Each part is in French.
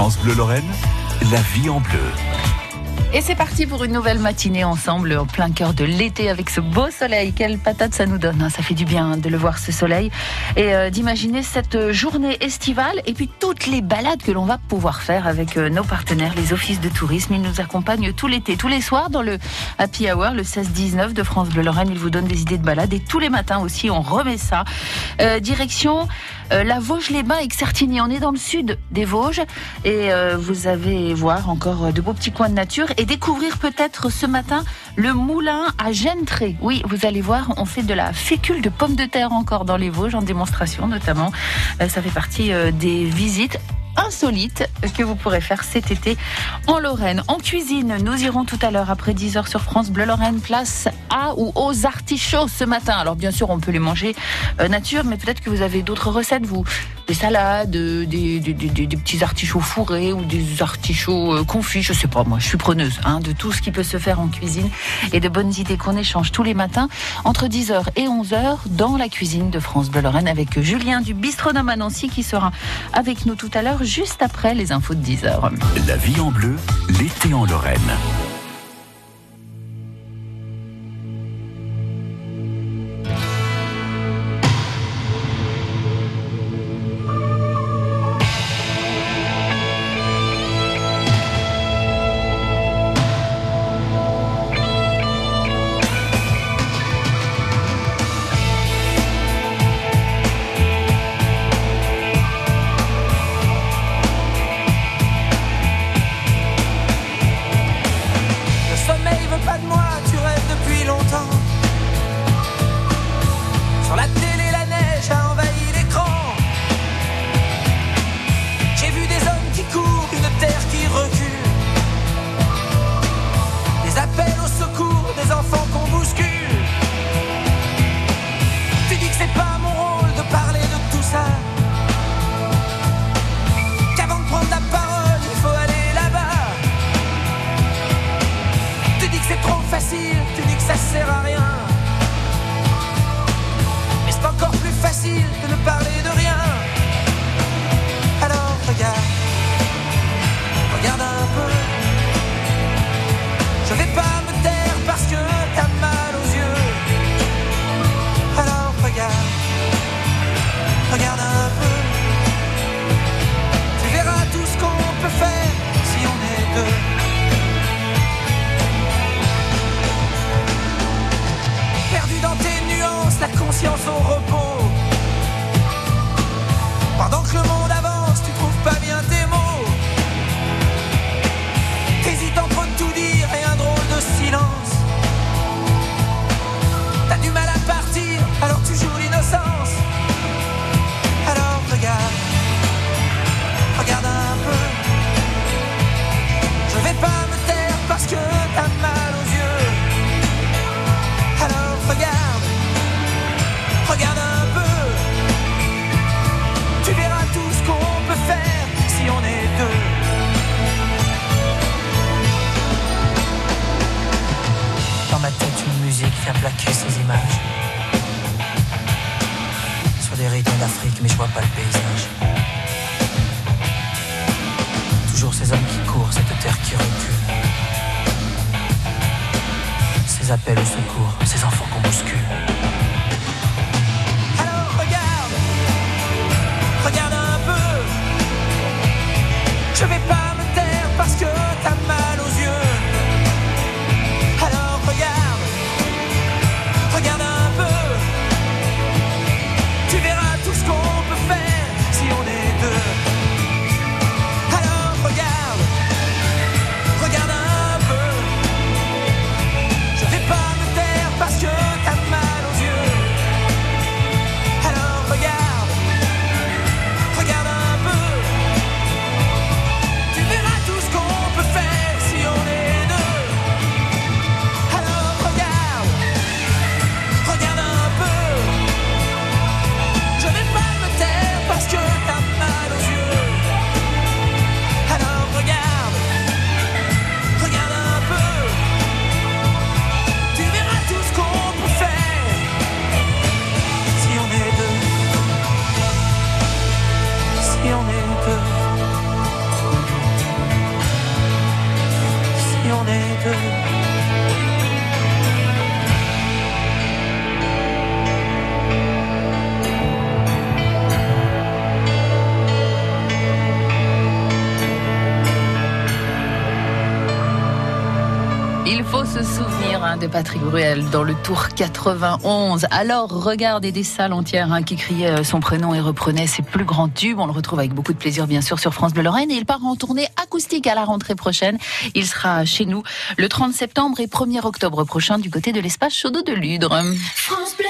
France Bleu Lorraine, la vie en bleu. Et c'est parti pour une nouvelle matinée ensemble en plein cœur de l'été avec ce beau soleil. Quelle patate ça nous donne, hein. ça fait du bien de le voir ce soleil et euh, d'imaginer cette journée estivale et puis toutes les balades que l'on va pouvoir faire avec euh, nos partenaires, les offices de tourisme. Ils nous accompagnent tout l'été, tous les soirs dans le Happy Hour, le 16-19 de France Bleu Lorraine. Ils vous donnent des idées de balades et tous les matins aussi on remet ça. Euh, direction la Vosges-les-Bains avec Certigny. On est dans le sud des Vosges et vous avez voir encore de beaux petits coins de nature et découvrir peut-être ce matin le moulin à Gentré. Oui, vous allez voir, on fait de la fécule de pommes de terre encore dans les Vosges en démonstration notamment. Euh, ça fait partie euh, des visites insolite que vous pourrez faire cet été en Lorraine. En cuisine, nous irons tout à l'heure après 10h sur France Bleu Lorraine, place à ou aux artichauts ce matin. Alors bien sûr, on peut les manger euh, nature, mais peut-être que vous avez d'autres recettes, vous. Des salades, des, des, petits artichauts fourrés ou des artichauts euh, confits, je sais pas moi, je suis preneuse hein, de tout ce qui peut se faire en cuisine et de bonnes idées qu'on échange tous les matins entre 10h et 11h dans la cuisine de France Bleu Lorraine avec Julien du Bistronome à Nancy qui sera avec nous tout à l'heure juste après les infos de 10h. La vie en bleu, l'été en Lorraine. patience au repos. ces enfants qu'on bouscule. Patrick Bruel dans le Tour 91. Alors regardez des salles entières hein, qui criaient euh, son prénom et reprenaient ses plus grands tubes. On le retrouve avec beaucoup de plaisir bien sûr sur France Bleu Lorraine et il part en tournée acoustique à la rentrée prochaine. Il sera chez nous le 30 septembre et 1er octobre prochain du côté de l'espace Chaudot de Ludre. France Bleu.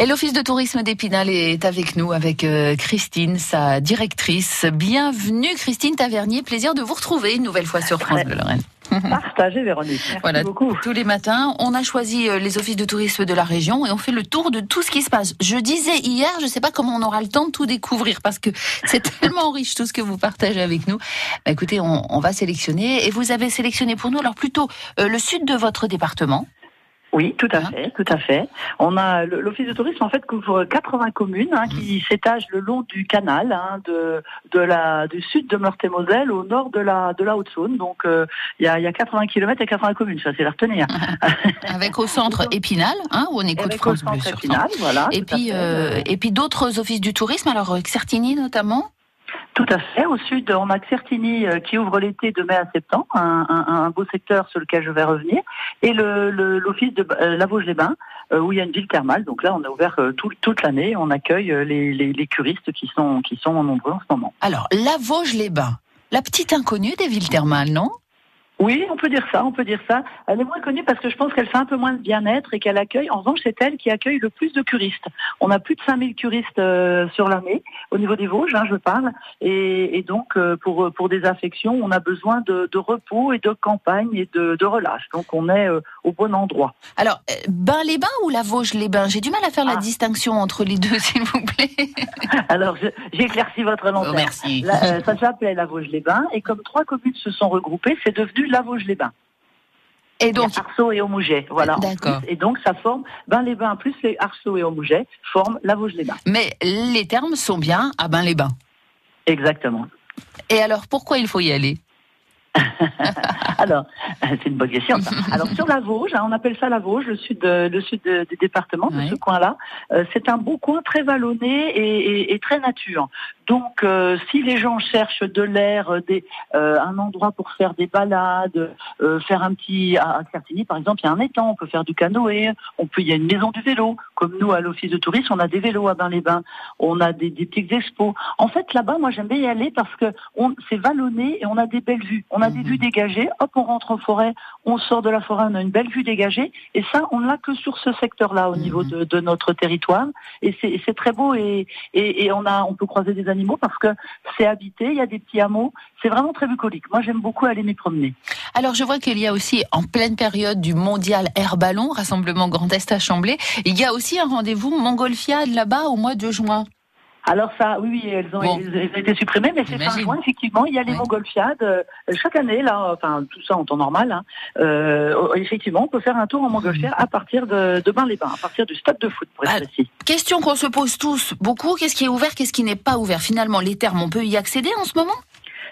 Et l'Office de tourisme d'Épinal est avec nous, avec euh, Christine, sa directrice. Bienvenue Christine Tavernier, plaisir de vous retrouver une nouvelle fois sur France Bleu Lorraine. Partagez Véronique. Merci Voilà, beaucoup. tous les matins, on a choisi euh, les offices de tourisme de la région et on fait le tour de tout ce qui se passe. Je disais hier, je ne sais pas comment on aura le temps de tout découvrir parce que c'est tellement riche tout ce que vous partagez avec nous. Bah, écoutez, on, on va sélectionner et vous avez sélectionné pour nous alors plutôt euh, le sud de votre département. Oui, tout à Hein fait, tout à fait. On a l'office de tourisme en fait couvre 80 communes hein, qui s'étagent le long du canal hein, de de la du sud de Meurthe-et-Moselle au nord de la de la Haute-Saône. Donc euh, il y, a, il y a 80 km et 80 communes, ça c'est la retenir. Avec au centre Épinal, hein, où on écoute Avec au France centre sur Épinal, voilà. Et à puis, euh, et puis d'autres offices du tourisme, alors Certini notamment. Tout à fait. Au sud, on a Certini euh, qui ouvre l'été de mai à septembre, un, beau secteur sur lequel je vais revenir, et le- le- l'office de euh, la Vosges-les-Bains, euh, où il y a une ville thermale. Donc là, on a ouvert euh, tout- toute l'année. On accueille les, les, les curistes qui sont qui sont nombreux en ce moment. Alors, la Vosges-les-Bains, la petite inconnue des villes thermales, non? Oui, on peut dire ça, on peut dire ça. Elle est moins connue parce que je pense qu'elle fait un peu moins de bien-être et qu'elle accueille, en revanche, c'est elle qui accueille le plus de curistes. On a plus de 5000 curistes euh, sur l'année, au niveau des Vosges, hein, je parle. Et, et donc, euh, pour, pour des affections, on a besoin de, de repos et de campagne et de, de relâche. Donc, on est euh, au bon endroit. Alors, Bain-les-Bains ou la Vosges-les-Bains? J'ai du mal à faire la Ah. distinction entre les deux, s'il vous plaît. Alors, éclairci votre Oh, lanterne. merci. Là, euh, ça s'appelait la Vosges-les-Bains et comme trois communes se sont regroupées, c'est devenu la Vosges-les-Bains. Et donc, et voilà. D'accord. Et donc ça forme Bain-les-Bains plus les Arceau et Aumouget forment la Vosges-les-Bains. mais les termes sont bien à Bain-les-Bains. Exactement. Et alors, pourquoi il faut y aller? Alors, c'est une bonne question. Alors sur la Vosges, hein, on appelle ça la Vosges, le sud, le sud du département, de Oui. ce coin-là. Euh, c'est un beau coin très vallonné et, et- et très nature. Donc, euh, si les gens cherchent de l'air, euh, des, euh, un endroit pour faire des balades, euh, faire un petit à, à Certigny, par exemple, il y a un étang, on peut faire du canoë, on peut, il y a une maison du vélo. Comme nous à l'office de tourisme, on a des vélos à Bain-les-Bains, on a des, des petites expos. En fait, là-bas, moi, j'aime bien y aller parce que on, c'est vallonné et on a des belles vues. On a des Mhm. vues dégagées. Hop, on rentre en forêt, on sort de la forêt, on a une belle vue dégagée. Et ça, on l'a que sur ce secteur-là, au Mhm. niveau de, de notre territoire. Et c'est, et c'est très beau et, et, et on a, on peut croiser des animaux parce que c'est habité. Il y a des petits hameaux. C'est vraiment très bucolique. Moi, j'aime beaucoup aller m'y promener. Alors, je vois qu'il y a aussi, en pleine période du mondial Air Ballon, rassemblement Grand Est à Chamblay, il y a aussi un rendez-vous Montgolfiade là-bas au mois de juin. Alors ça, oui, oui, elles ont, Bon. elles ont été supprimées, mais c'est fin juin, effectivement. Il y a les Oui. Montgolfiades euh, chaque année, là, enfin tout ça en temps normal. Hein, euh, effectivement, on peut faire un tour en Montgolfière à partir de, de Bain-les-Bains, à partir du stade de foot, pour être Ah. précis. Question qu'on se pose tous beaucoup, qu'est-ce qui est ouvert, qu'est-ce qui n'est pas ouvert? Finalement, les termes, on peut y accéder en ce moment?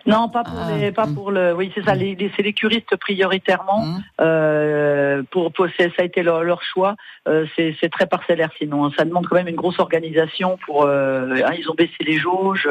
Non, pas pour Ah, les, pas mm. pour le. Oui, c'est ça. Les, les- c'est les curistes prioritairement. Mmh. Euh, pour, ça a été leur, leur choix. Euh, c'est c'est très parcellaire sinon. Ça demande quand même une grosse organisation pour. euh, hein, ils ont baissé les jauges.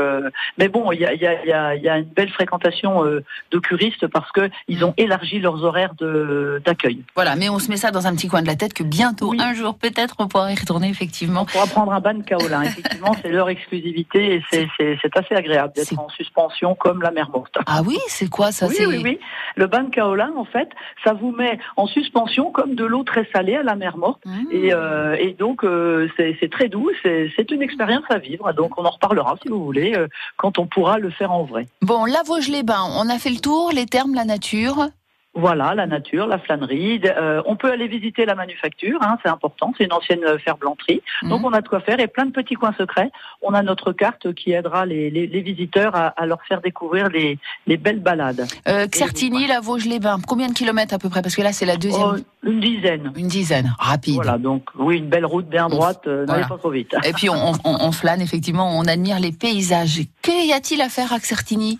mais bon, il y a, il y, a, il y, a, il y a une belle fréquentation de curistes parce que ils ont élargi leurs horaires de d'accueil. Voilà, mais on se met ça dans un petit coin de la tête que bientôt, Oui. un jour, peut-être, on pourra y retourner, effectivement. On pourra prendre un ban de kaolin. Effectivement, c'est leur exclusivité et c'est- c'est c'est assez agréable d'être en suspension comme la mer morte. Ah oui, c'est quoi ça oui, c'est... oui, oui. Le ban kaolin, en fait, ça vous met en suspension comme de l'eau très salée à la mer morte. Mmh. Et, euh, et donc, euh, c'est très doux, c'est c'est une expérience à vivre. Donc, on en reparlera, si vous voulez, euh, quand on pourra le faire en vrai. Bon, la Vosges-les-Bains, on a fait le tour, les termes, la nature. Voilà, la nature, la flânerie. Euh, on peut aller visiter la manufacture, hein, c'est important, c'est une ancienne euh, ferblanterie. Donc, Mhm. on a de quoi faire et plein de petits coins secrets. On a notre carte qui aidera les, les- les visiteurs à, à leur faire découvrir les, les belles balades. Euh, la Vosges-les-Bains, combien de kilomètres à peu près? Parce que là, c'est la deuxième. Oh, une dizaine. Une dizaine, rapide. Voilà, donc oui, une belle route bien droite, euh, n'allez pas trop vite. Et puis on, on- on flâne, effectivement, on admire les paysages. Que y a-t-il à faire à Certigny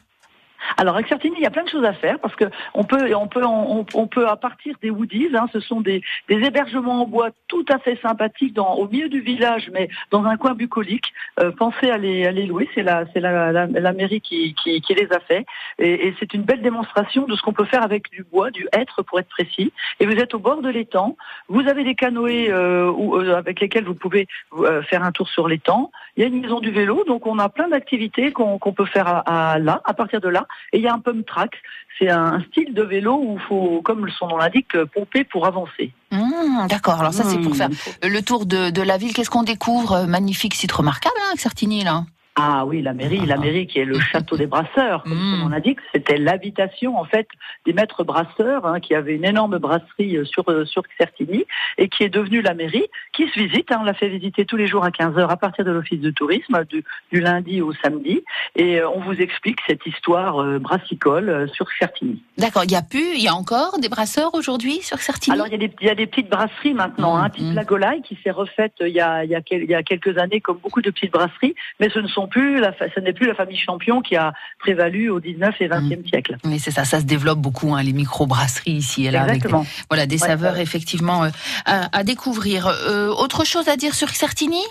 Alors, avec Certini, il y a plein de choses à faire parce que on peut, on peut, on, peut à partir des woodies, hein, ce sont des, des, hébergements en bois tout à fait sympathiques dans, au milieu du village, mais dans un coin bucolique. Euh, pensez à les, à les louer, c'est la, c'est la, la, mairie qui, qui, les a fait, et, et c'est une belle démonstration de ce qu'on peut faire avec du bois, du hêtre pour être précis. Et vous êtes au bord de l'étang, vous avez des canoës euh, euh avec lesquels vous pouvez euh, faire un tour sur l'étang. Il y a une maison du vélo, donc on a plein d'activités qu'on, peut faire à, à là, à partir de là. Et il y a un pump track. C'est un style de vélo où il faut, comme son nom l'indique, pomper pour avancer. Mmh, d'accord. Alors ça, c'est pour mmh. faire le tour de, la ville. Qu'est-ce qu'on découvre Magnifique site remarquable, hein, Certigny, là. Ah oui, la mairie, la mairie qui est le château des brasseurs, comme mmh. on a dit, c'était l'habitation en fait des maîtres brasseurs, hein, qui avaient une énorme brasserie euh, sur euh, sur Certigny et qui est devenue la mairie, qui se visite. Hein, on l'a fait visiter tous les jours à 15 h à partir de l'office de tourisme du, du, lundi au samedi, et euh, on vous explique cette histoire brassicole sur Certigny. D'accord. Il y a plus, il y a encore des brasseurs aujourd'hui sur Certigny? Alors il y a des, il y a des petites brasseries maintenant, mmh, hein, type mmh. la Golaille qui s'est refaite il y a il y a, il y a quelques années comme beaucoup de petites brasseries, mais ce ne sont plus, la, ce n'est plus la famille Champion qui a prévalu au 19 et 20e mm. siècle. Mais c'est ça, ça se développe beaucoup, hein, les micro-brasseries ici et là, Exactement. avec voilà, des saveurs effectivement euh, à, découvrir. Euh, autre chose à dire sur Certini?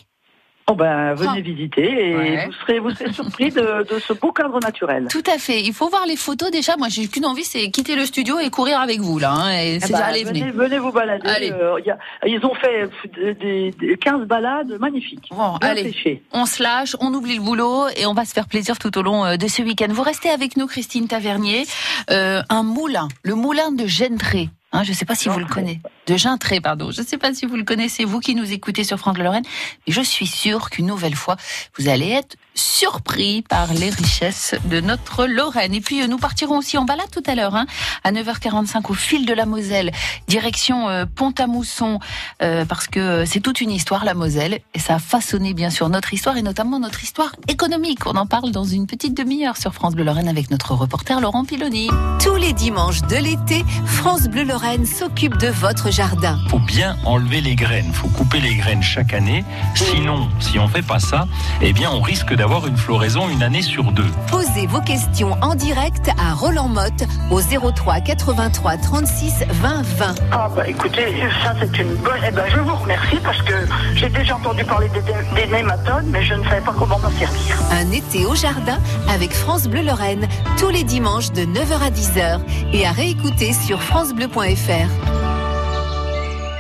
Oh ben, venez ah. visiter et vous serez vous serez surpris de, de, ce beau cadre naturel. Tout à fait. Il faut voir les photos déjà. Moi, j'ai qu'une envie, c'est quitter le studio et courir avec vous là. Hein, et eh ben, allez, venez, venez, vous balader. Euh, y a, ils ont fait des, des, 15 balades magnifiques. Bon, allez, on se lâche, on oublie le boulot et on va se faire plaisir tout au long euh, de ce week-end. Vous restez avec nous, Christine Tavernier. Euh, un moulin, le moulin de Gentré. Hein, je ne sais pas si vous le connaissez. De Gintré, pardon. Je ne sais pas si vous le connaissez, vous qui nous écoutez sur France Lorraine. Mais je suis sûre qu'une nouvelle fois, vous allez être surpris par les richesses de notre Lorraine. Et puis, euh, nous partirons aussi en balade tout à l'heure, hein, à 9h45 au fil de la Moselle, direction euh, Pont-à-Mousson, euh, parce que c'est toute une histoire, la Moselle, et ça a façonné bien sûr notre histoire, et notamment notre histoire économique. On en parle dans une petite demi-heure sur France Bleu Lorraine avec notre reporter Laurent Piloni. Tous les dimanches de l'été, France Bleu Lorraine s'occupe de votre jardin. Faut bien enlever les graines, faut couper les graines chaque année, sinon, si on fait pas ça, eh bien, on risque d'avoir avoir une floraison une année sur deux. Posez vos questions en direct à Roland Motte au 03 83 36 20 20. Ah bah écoutez, ça c'est une bonne... Eh ben, je vous remercie parce que j'ai déjà entendu parler des, des nématodes, mais je ne savais pas comment m'en servir. Un été au jardin avec France Bleu Lorraine, tous les dimanches de 9h à 10h et à réécouter sur francebleu.fr.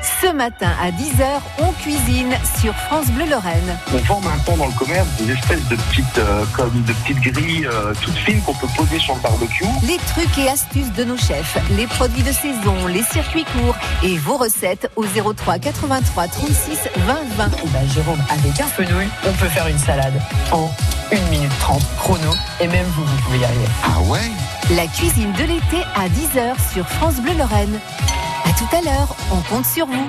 Ce matin à 10h, on cuisine sur France Bleu Lorraine. On vend maintenant dans le commerce des espèces de petites, euh, comme de petites grilles euh, toutes fines qu'on peut poser sur le barbecue. Les trucs et astuces de nos chefs, les produits de saison, les circuits courts et vos recettes au 03 83 36 20 20. Ben Jérôme, avec un fenouil, on peut faire une salade en 1 minute 30 chrono et même vous, vous pouvez y arriver. Ah ouais? La cuisine de l'été à 10h sur France Bleu Lorraine. À tout à l'heure, on compte sur vous.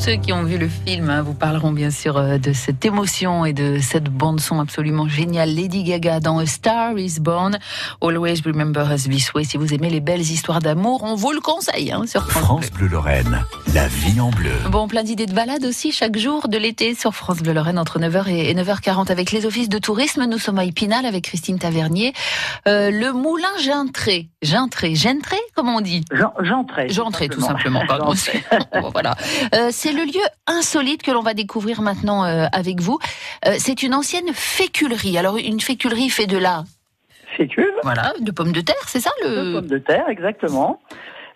Ceux qui ont vu le film hein, vous parleront bien sûr euh, de cette émotion et de cette bande son absolument géniale. Lady Gaga dans A Star Is Born. Always Remember Us This Way. Si vous aimez les belles histoires d'amour, on vous le conseille hein, sur France, France Bleu Lorraine, la vie en bleu. Bon, plein d'idées de balade aussi chaque jour de l'été sur France Bleu Lorraine entre 9h et 9h40 avec les offices de tourisme. Nous sommes à Épinal avec Christine Tavernier. Euh, le moulin Gintré. Gintré. Gintré, comment on dit? J'entrais. J'entrais tout simplement. Pardon. voilà. Euh, c'est le lieu insolite que l'on va découvrir maintenant euh, avec vous. Euh, c'est une ancienne féculerie. Alors une féculerie fait de la Fécule. voilà de pommes de terre, c'est ça De le pommes de terre, exactement.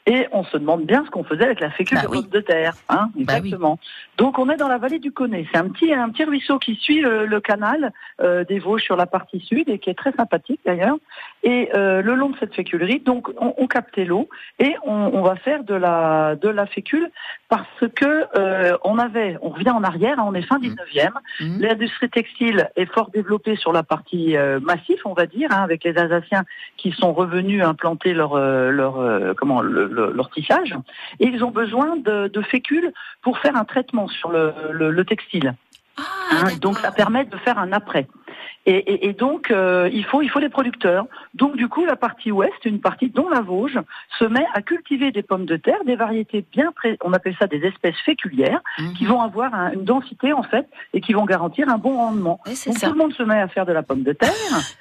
Et on se demande bien ce qu'on faisait avec la fécule Bah de oui. pommes de terre. Hein, Bah oui. exactement. Donc on est dans la vallée du Connet. C'est un petit, un petit ruisseau qui suit le, le canal euh, des Vosges sur la partie sud et qui est très sympathique d'ailleurs. Et euh, le long de cette féculerie, donc on, on captait l'eau et on, on va faire de la, de la fécule parce que euh, on avait, on revient en arrière, hein, on est fin 19e. Mhm. L'industrie textile est fort développée sur la partie euh, massif, on va dire, hein, avec les Alsaciens qui sont revenus implanter leur euh, leur euh, comment le, le- leur tissage, et ils ont besoin de, de fécule pour faire un traitement sur le, le, le textile. Ah, hein. donc ça permet de faire un après. Et, et, et donc euh, il faut il faut des producteurs. Donc du coup la partie ouest, une partie dont la Vosges, se met à cultiver des pommes de terre, des variétés bien pré- on appelle ça des espèces féculières Mhm. qui vont avoir un- une densité en fait et qui vont garantir un bon rendement. Donc tout le monde se met à faire de la pomme de terre.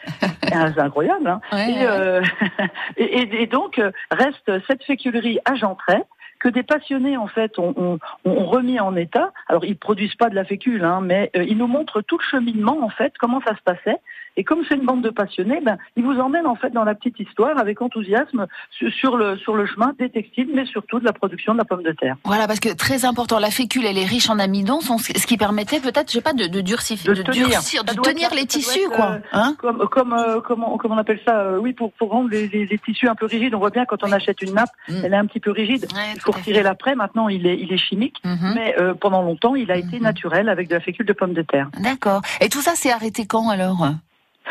C'est incroyable. Hein Ouais, et, ouais. euh, et, donc euh, reste cette féculerie à Gentray que des passionnés en fait ont, ont- ont remis en état. Alors ils produisent pas de la fécule, hein, mais euh, ils nous montrent tout le cheminement en fait, comment ça se passait. Et comme c'est une bande de passionnés, ben ils vous emmènent en fait dans la petite histoire avec enthousiasme sur, le sur le chemin des textiles, mais surtout de la production de la pomme de terre. Voilà, parce que très important, la fécule, elle est riche en amidon, ce qui permettait peut-être, je sais pas, de, de durcir, De de, tenir. durcir, de tenir être- les tissus, être, quoi. euh, Hein Comme comme euh, comment comment on appelle ça euh, Oui, pour pour rendre les, les, les tissus un peu rigides. On voit bien quand on Oui. achète une nappe, Mm. elle est un petit peu rigide. Ouais, Il faut retirer l'après. Maintenant, il est il est chimique. Mhm. Mais euh, pendant longtemps, il a été Mhm. naturel avec de la fécule de pommes de terre. D'accord. Et tout ça, c'est arrêté quand alors?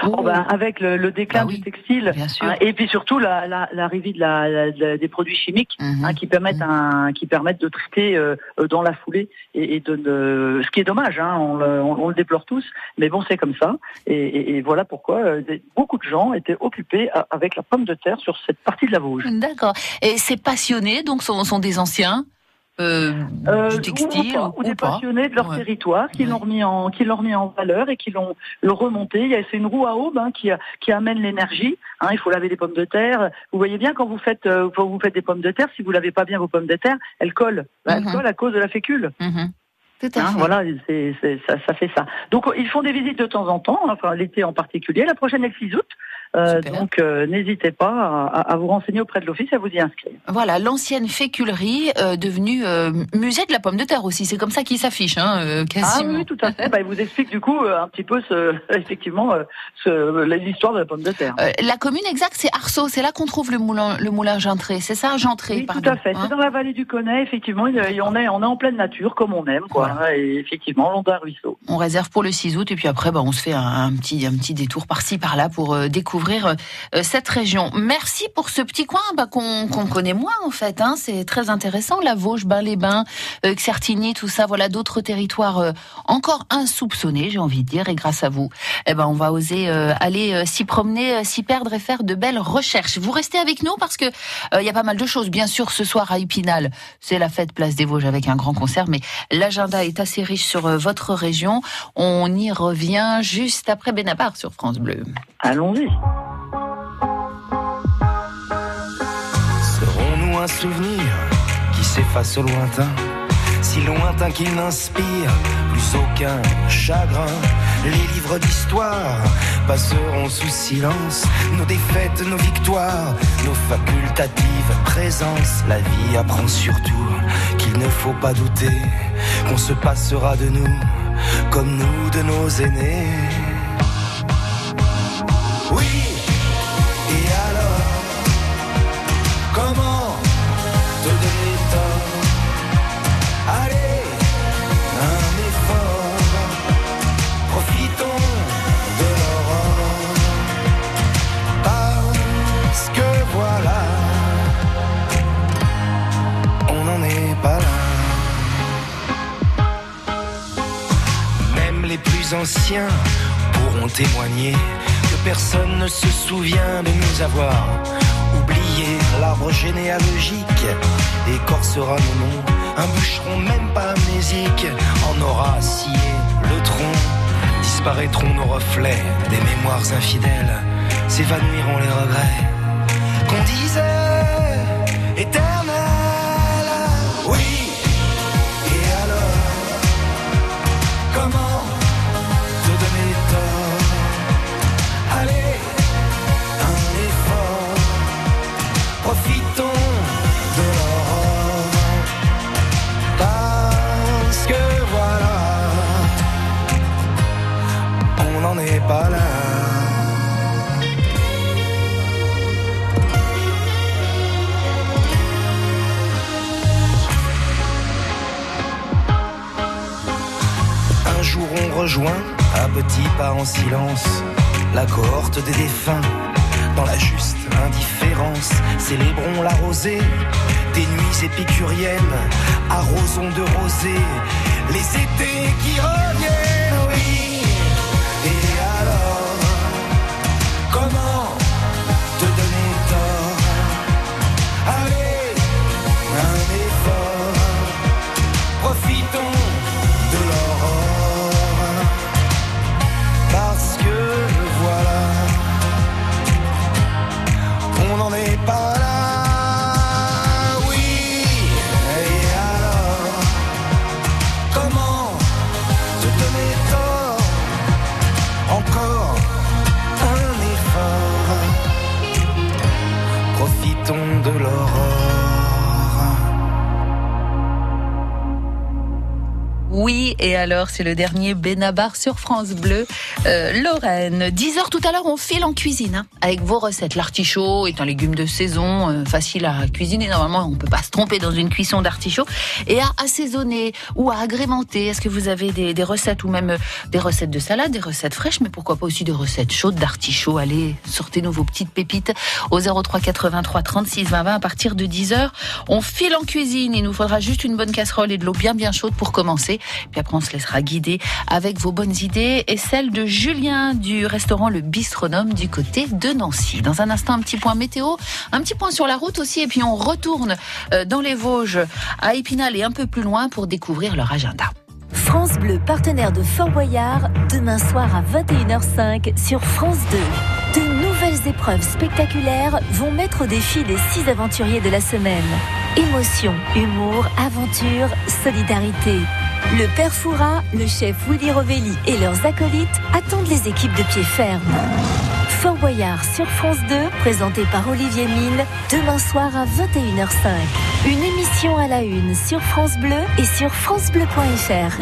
Oh, ben, avec le, le déclin Bah oui, du textile bien sûr. hein, et puis surtout la- la- l'arrivée de la, la- de- des produits chimiques Mhm. hein, qui permettent un, qui permettent de traiter euh, dans la foulée et, et de, de- ce qui est dommage. Hein, on, le, on- on le déplore tous, mais bon c'est comme ça. Et, et- et voilà pourquoi euh, beaucoup de gens étaient occupés à- avec la pomme de terre sur cette partie de la Vosges. D'accord. Et ces passionnés, donc, sont, sont des anciens? Euh, Euh, du ou- textile ou, pas, ou des pas passionnés de leur Ouais. territoire qui Ouais. l'ont remis en qui l'ont remis en valeur et qui l'ont le remonté. Il y a- C'est une roue à aube hein, qui qui amène l'énergie. Hein, il faut laver des pommes de terre. Vous voyez bien quand vous faites euh, quand vous faites des pommes de terre, si vous lavez pas bien vos pommes de terre, elles collent. Mhm. Elles collent à cause de la fécule. Mhm. Tout à Hein, fait. voilà, c'est, c'est- ça, ça fait ça. Donc ils font des visites de temps en temps, enfin l'été en particulier. La prochaine est le 6 août. Euh, donc euh, n'hésitez pas à, à- vous renseigner auprès de l'office et à vous y inscrire. Voilà, l'ancienne féculerie euh, devenue euh, musée de la pomme de terre aussi. C'est comme ça qu'il s'affiche, hein, euh, Ah quasiment. oui, tout à fait. Bah, il vous explique du coup un petit peu ce, effectivement ce, l'histoire de la pomme de terre. Euh, la commune exacte, c'est Arceau. C'est là qu'on trouve le moulin, le moulin Gentré. C'est ça, Gentré, Oui, pardon. tout à fait. hein C'est dans la vallée du Connet, effectivement. on est, on est en pleine nature, comme on aime, quoi. Voilà. Et effectivement, long d'un ruisseau. on réserve pour le 6 août et puis après, bah, on se fait un, un petit, un petit détour par-ci, par-là pour euh, découvrir euh, cette région. Merci pour ce petit coin bah, qu'on connaît moins en fait. Hein. C'est très intéressant. La Vosges, Bain-les-Bains, euh, Certigny, tout ça. Voilà d'autres territoires euh, encore insoupçonnés, j'ai envie de dire. Et grâce à vous, eh ben, on va oser aller s'y promener, s'y perdre et faire de belles recherches. Vous restez avec nous parce que il y a pas mal de choses. Bien sûr, ce soir à Épinal, c'est la fête Place des Vosges avec un grand concert, mais l'agenda est assez riche sur votre région. On y revient juste après Benabar sur France Bleu. Allons-y. Un souvenir qui s'efface au lointain, si lointain qu'il n'inspire plus aucun chagrin Les livres d'histoire passeront sous silence nos défaites, nos victoires, nos facultatives présences. La vie apprend surtout qu'il ne faut pas douter qu'on se passera de nous comme nous de nos aînés. Oui, anciens pourront témoigner que personne ne se souvient de nous avoir oublié l'arbre généalogique écorcera nos noms. Un bûcheron même pas amnésique en aura scié le tronc. Disparaîtront nos reflets des mémoires infidèles, s'évanouiront les regrets qu'on disait éternels. La cohorte des défunts. Dans la juste indifférence, célébrons la rosée. Des nuits épicuriennes, arrosons de rosée les étés qui reviennent, alors c'est le dernier Benabar sur France Bleu, euh, Lorraine. 10h tout à l'heure, on file en cuisine hein, avec vos recettes. L'artichaut est un légume de saison, euh, facile à cuisiner. Normalement, on peut pas se tromper dans une cuisson d'artichaut et à assaisonner ou à agrémenter. Est-ce que vous avez des, des recettes ou même euh, des recettes de salade, des recettes fraîches, mais pourquoi pas aussi des recettes chaudes d'artichaut? Allez, sortez-nous vos petites pépites au 03 83 36 20 20 à partir de 10h. On file en cuisine. Il nous faudra juste une bonne casserole et de l'eau bien bien chaude pour commencer. Puis après, on se laissera guider avec vos bonnes idées et celles de Julien du restaurant Le Bistronome du côté de Nancy. Dans un instant, un petit point météo, un petit point sur la route aussi, et puis on retourne euh, dans les Vosges, à Épinal et un peu plus loin pour découvrir leur agenda. France Bleu, partenaire de Fort Boyard, demain soir à 21h05 sur France 2. De nouvelles épreuves spectaculaires vont mettre au défi les six aventuriers de la semaine. Émotion, humour, aventure, solidarité. Le père Foura, le chef Willy Rovelli et leurs acolytes attendent les équipes de pied ferme. Fort Boyard sur France 2, présenté par Olivier Mine, demain soir à 21h05. Une émission à la une sur France Bleu et sur francebleu.fr.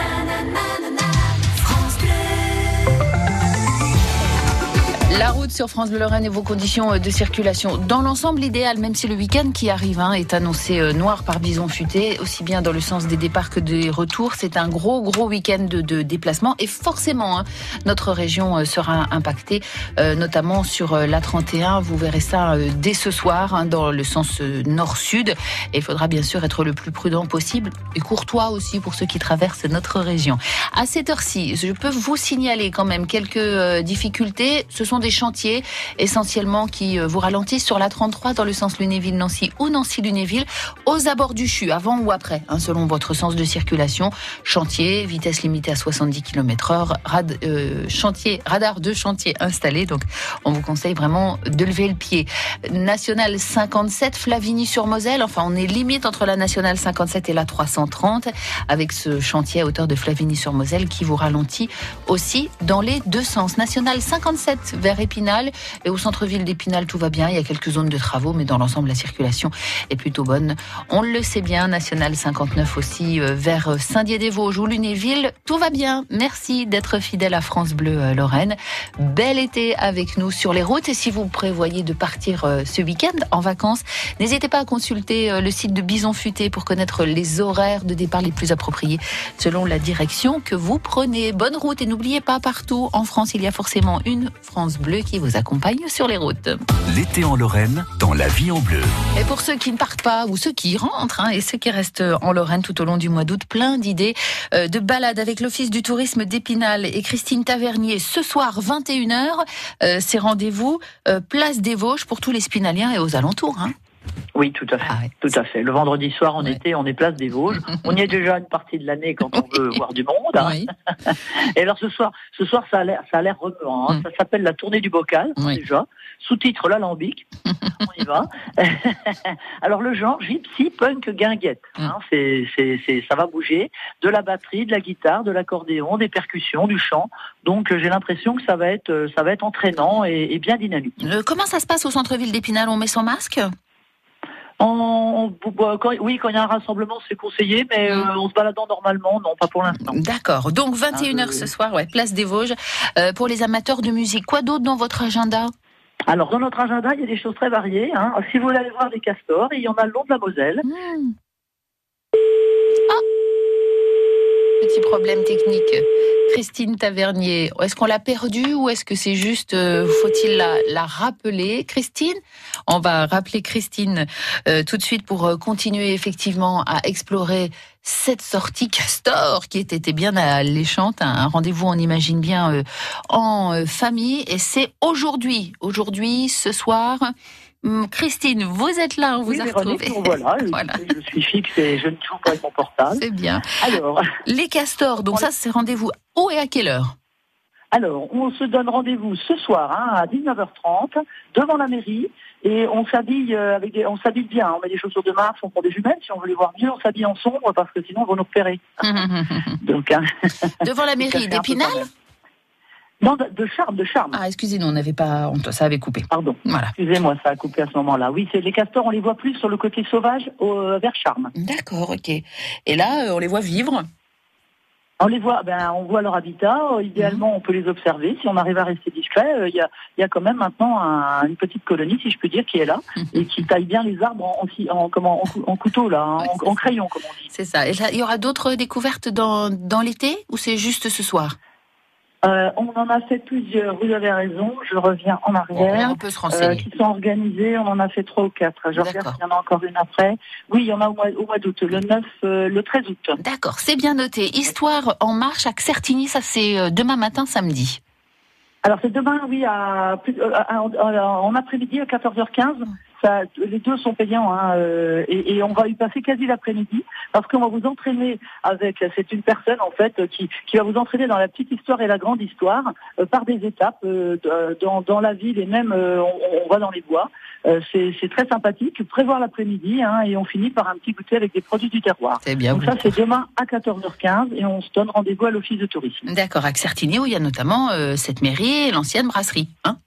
La route sur France Bleu Lorraine et vos conditions de circulation. Dans l'ensemble, l'idéal, même si le week-end qui arrive hein, est annoncé euh, noir par bison futé, aussi bien dans le sens des départs que des retours, c'est un gros, gros week-end de, de déplacement. Et forcément, hein, notre région euh, sera impactée, euh, notamment sur la 31. Vous verrez ça dès ce soir, hein, dans le sens nord-sud. Il faudra bien sûr être le plus prudent possible et courtois aussi pour ceux qui traversent notre région. À cette heure-ci, je peux vous signaler quand même quelques difficultés. Ce sont des chantiers essentiellement qui euh, vous ralentissent sur la 33 dans le sens Lunéville-Nancy ou Nancy-Lunéville aux abords du CHU, avant ou après, hein, selon votre sens de circulation. Chantier, vitesse limitée à 70 km heure, rad, euh, radar de chantier installé. Donc, on vous conseille vraiment de lever le pied. National 57, Flavigny-sur-Moselle. Enfin, on est limite entre la Nationale 57 et la 330 avec ce chantier à hauteur de Flavigny-sur-Moselle qui vous ralentit aussi dans les deux sens. National 57 vers Épinal et au centre-ville d'Épinal, tout va bien. Il y a quelques zones de travaux, mais dans l'ensemble, la circulation est plutôt bonne. On le sait bien. National 59 aussi euh, vers Saint-Dié-des-Vosges ou Lunéville. Tout va bien. Merci d'être fidèle à France Bleu euh, Lorraine. Bel été avec nous sur les routes. Et si vous prévoyez de partir euh, ce week-end en vacances, n'hésitez pas à consulter le site de Bison Futé pour connaître les horaires de départ les plus appropriés selon la direction que vous prenez. Bonne route et n'oubliez pas, partout en France, il y a forcément une France bleue qui vous vous accompagne sur les routes. L'été en Lorraine, dans la vie en bleu. Et pour ceux qui ne partent pas ou ceux qui y rentrent hein, et ceux qui restent en Lorraine tout au long du mois d'août, plein d'idées euh, de balades avec l'Office du tourisme d'Épinal et Christine Tavernier ce soir 21h. Euh, C'est rendez-vous euh, place des Vosges pour tous les Spinaliens et aux alentours. Hein. Oui, tout à fait. Ah. Tout à fait. Le vendredi soir en Ouais. été, on est place des Vosges. on y est déjà une partie de l'année quand on veut voir du monde. hein. Oui. Et alors ce soir, ce soir, ça a l'air, ça a l'air remuant. hein. Mm. Ça s'appelle la tournée du bocal Oui. déjà. Sous-titre l'alambic. on y va. alors le genre gypsy punk guinguette. hein. C'est, c'est, c'est, ça va bouger. De la batterie, de la guitare, de l'accordéon, des percussions, du chant. Donc euh, j'ai l'impression que ça va être, euh, ça va être entraînant et, et bien dynamique. Comment ça se passe au centre-ville d'Épinal? On met son masque? On- on- bon, quand- oui, quand il y a un rassemblement, c'est conseillé, mais euh, en se baladant normalement, non, pas pour l'instant. D'accord. Donc 21h Ah, oui, ce soir, ouais, place des Vosges. Euh, pour les amateurs de musique, quoi d'autre dans votre agenda? Alors, dans notre agenda, il y a des choses très variées. hein. Si vous voulez aller voir des castors, il y en a le long de la Moselle. Hmm. Ah Petit problème technique. Christine Tavernier, est-ce qu'on l'a perdue ou est-ce que c'est juste, euh, faut-il la, rappeler? Christine? On va rappeler Christine euh, tout de suite pour euh, continuer effectivement à explorer cette sortie Castor qui était bien alléchante, un rendez-vous on imagine bien en famille et c'est aujourd'hui, aujourd'hui, ce soir. Hum, Christine, vous êtes là, on vous a Véronique, retrouvé. voilà, je- Voilà. je suis fixe et je ne joue pas avec mon portable. C'est bien. Alors, Les castors, donc On- ça c'est rendez-vous où et à quelle heure? Alors, on se donne rendez-vous ce soir hein, à 19h30 devant la mairie et on s'habille euh, avec des, on s'habille bien. On met des chaussures de marche, on prend des jumelles. Si on veut les voir mieux, on s'habille en sombre parce que sinon on va nous repérer. Donc, hein, Devant la mairie d'Épinal? Non, de, charme, de charme. Ah, excusez-nous, on n'avait pas, ça avait coupé. Pardon. Voilà. Excusez-moi, ça a coupé à ce moment-là. Oui, c'est les castors, on les voit plus sur le côté sauvage au- vers Charme. D'accord, ok. Et là, euh, on les voit vivre. On les voit, ben, on voit leur habitat. Euh, Idéalement, on peut les observer. Si on arrive à rester discret, euh, il y, a, y a quand même maintenant un- une petite colonie, si je peux dire, qui est là et qui taille bien les arbres en, en, en- comment, en, cou- en couteau, là, hein, Ouais, en, crayon, comme on dit. C'est ça. Et il y aura d'autres découvertes dans, dans l'été ou c'est juste ce soir? Euh, on en a fait plusieurs, vous avez raison, je reviens en Bon, arrière. On peut se euh, renseigner. qui sont organisés, on en a fait trois ou quatre. Je regarde s'il y en a encore une après. Oui, il y en a au mois, d'août, le 9, euh, le 13 août. D'accord, c'est bien noté. Histoire en marche à Certigny, ça c'est euh, demain matin, samedi. Alors c'est demain, oui, à, plus- euh, à- à- en après-midi à 14h15. Ça, les deux sont payants hein, euh, et, et on va y passer quasi l'après-midi parce qu'on va vous entraîner avec. C'est une personne en fait qui, qui va vous entraîner dans la petite histoire et la grande histoire euh, par des étapes euh, dans, dans la ville et même euh, on, on va dans les bois. Euh, c'est très sympathique. Prévoir l'après-midi hein, et on finit par un petit goûter avec des produits du terroir. C'est bien. Donc ça c'est demain à 14h15 et on se donne rendez-vous à l'office de tourisme. D'accord, à Certigny où il y a notamment euh, cette mairie et l'ancienne brasserie. Hein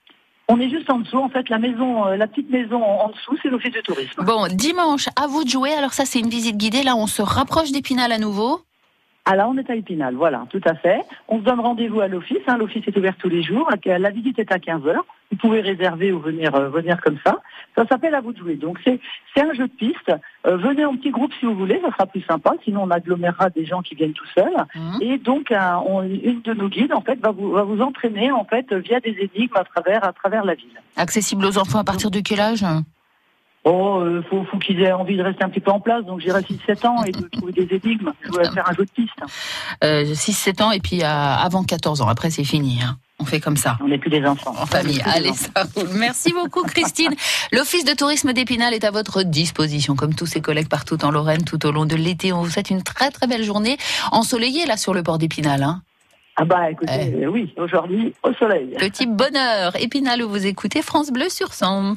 On est juste en dessous, en fait, la maison, euh, la petite maison en dessous, c'est l'office de tourisme. bon, dimanche, à vous de jouer. Alors ça c'est une visite guidée. Là, on se rapproche d'Épinal à nouveau. Ah là, on est à Épinal, voilà, tout à fait. On se donne rendez-vous à l'office. hein, L'office est ouvert tous les jours. La visite est à 15 heures. Vous pouvez réserver ou venir euh, venir comme ça. Ça s'appelle à vous de jouer. Donc c'est c'est un jeu de piste. Euh, venez en petit groupe si vous voulez, ça sera plus sympa. Sinon on agglomérera des gens qui viennent tout seuls. Mhm. Et donc un- on- une de nos guides en fait va vous va vous entraîner en fait via des énigmes à travers à travers la ville. Accessible aux enfants à partir de quel âge? Oh, euh, faut, faut qu'ils aient envie de rester un petit peu en place, donc j'irai 6-7 ans et de trouver des énigmes. Je vais faire un jeu de piste. euh, 6-7 ans et puis avant 14 ans. Après, c'est fini. hein. On fait comme ça. On n'est plus des enfants. En famille. Allez, enfants. ça roule. Merci beaucoup, Christine. L'Office de tourisme d'Épinal est à votre disposition, comme tous ses collègues partout en Lorraine, tout au long de l'été. On vous souhaite une très, très belle journée ensoleillée, là, sur le port d'Épinal. Hein. Ah bah écoutez, Eh. euh, oui, aujourd'hui, au soleil. Petit bonheur. Épinal, où vous écoutez France Bleu sur 100.